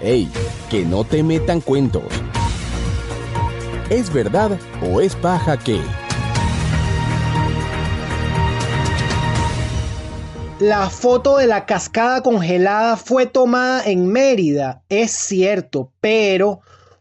¡Ey! Que no te metan cuentos. ¿Es verdad o es paja que? La foto de la cascada congelada fue tomada en Mérida, es cierto, pero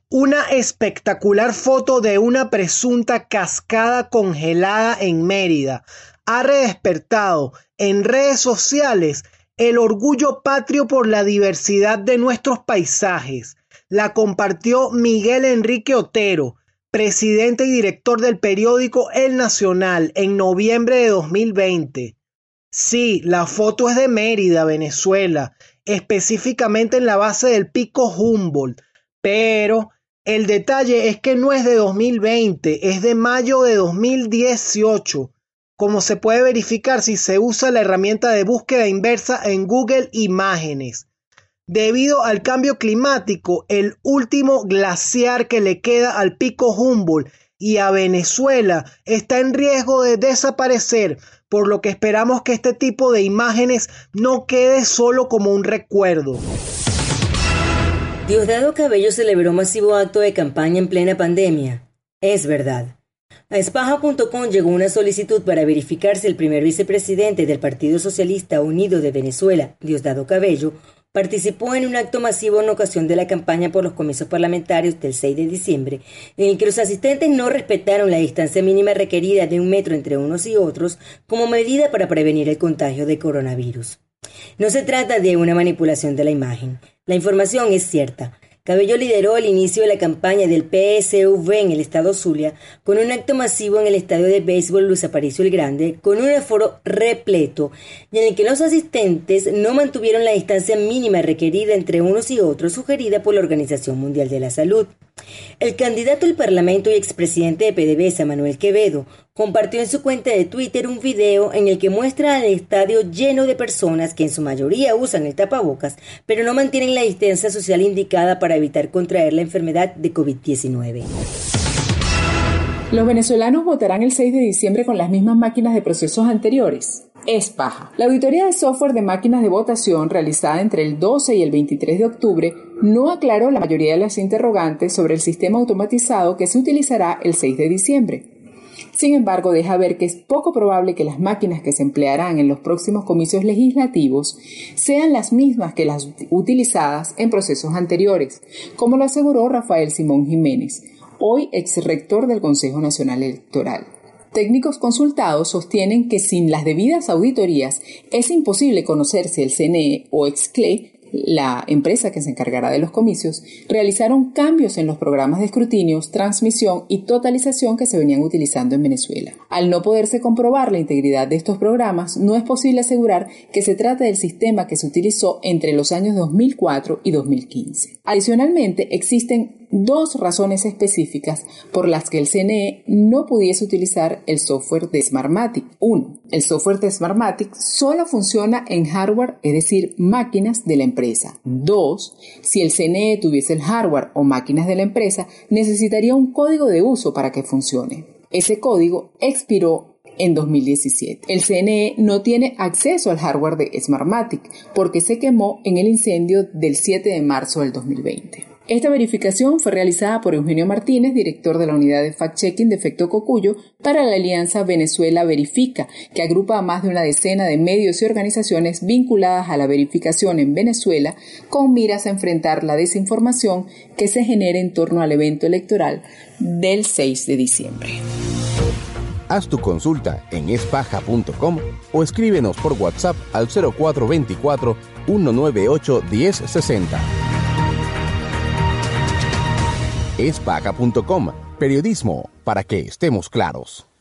una espectacular foto de una presunta cascada congelada en Mérida ha redespertado en redes sociales el orgullo patrio por la diversidad de nuestros paisajes. La compartió Miguel Enrique Otero, presidente y director del periódico El Nacional, en noviembre de 2020. Sí, la foto es de Mérida, Venezuela, específicamente en la base del pico Humboldt, pero el detalle es que no es de 2020, es de mayo de 2018 como se puede verificar si se usa la herramienta de búsqueda inversa en Google Imágenes. Debido al cambio climático, el último glaciar que le queda al pico Humboldt y a Venezuela está en riesgo de desaparecer, por lo que esperamos que este tipo de imágenes no quede solo como un recuerdo. Diosdado Cabello celebró masivo acto de campaña en plena pandemia. Es verdad. A Espaja.com llegó una solicitud para verificar si el primer vicepresidente del Partido Socialista Unido de Venezuela, Diosdado Cabello, participó en un acto masivo en ocasión de la campaña por los comicios parlamentarios del 6 de diciembre, en el que los asistentes no respetaron la distancia mínima requerida de un metro entre unos y otros como medida para prevenir el contagio de coronavirus. No se trata de una manipulación de la imagen. La información es cierta. Cabello lideró el inicio de la campaña del PSV en el estado Zulia con un acto masivo en el estadio de béisbol Luis Aparicio el Grande con un aforo repleto y en el que los asistentes no mantuvieron la distancia mínima requerida entre unos y otros sugerida por la Organización Mundial de la Salud. El candidato al Parlamento y expresidente de PDVSA, Manuel Quevedo, compartió en su cuenta de Twitter un video en el que muestra al estadio lleno de personas que en su mayoría usan el tapabocas, pero no mantienen la distancia social indicada para evitar contraer la enfermedad de COVID-19. Los venezolanos votarán el 6 de diciembre con las mismas máquinas de procesos anteriores. Es paja. La auditoría de software de máquinas de votación realizada entre el 12 y el 23 de octubre no aclaró la mayoría de las interrogantes sobre el sistema automatizado que se utilizará el 6 de diciembre. Sin embargo, deja ver que es poco probable que las máquinas que se emplearán en los próximos comicios legislativos sean las mismas que las utilizadas en procesos anteriores, como lo aseguró Rafael Simón Jiménez, hoy ex rector del Consejo Nacional Electoral. Técnicos consultados sostienen que sin las debidas auditorías es imposible conocer si el CNE o EXCLE la empresa que se encargará de los comicios, realizaron cambios en los programas de escrutinios, transmisión y totalización que se venían utilizando en Venezuela. Al no poderse comprobar la integridad de estos programas, no es posible asegurar que se trata del sistema que se utilizó entre los años 2004 y 2015. Adicionalmente, existen dos razones específicas por las que el CNE no pudiese utilizar el software de Smartmatic. Uno, el software de Smartmatic solo funciona en hardware, es decir, máquinas de la empresa. Dos, si el CNE tuviese el hardware o máquinas de la empresa, necesitaría un código de uso para que funcione. Ese código expiró en 2017. El CNE no tiene acceso al hardware de Smartmatic porque se quemó en el incendio del 7 de marzo del 2020. Esta verificación fue realizada por Eugenio Martínez, director de la unidad de fact-checking de Efecto Cocuyo, para la alianza Venezuela Verifica, que agrupa a más de una decena de medios y organizaciones vinculadas a la verificación en Venezuela, con miras a enfrentar la desinformación que se genera en torno al evento electoral del 6 de diciembre. Haz tu consulta en espaja.com o escríbenos por WhatsApp al 0424 198 1060 espaca.com, periodismo para que estemos claros.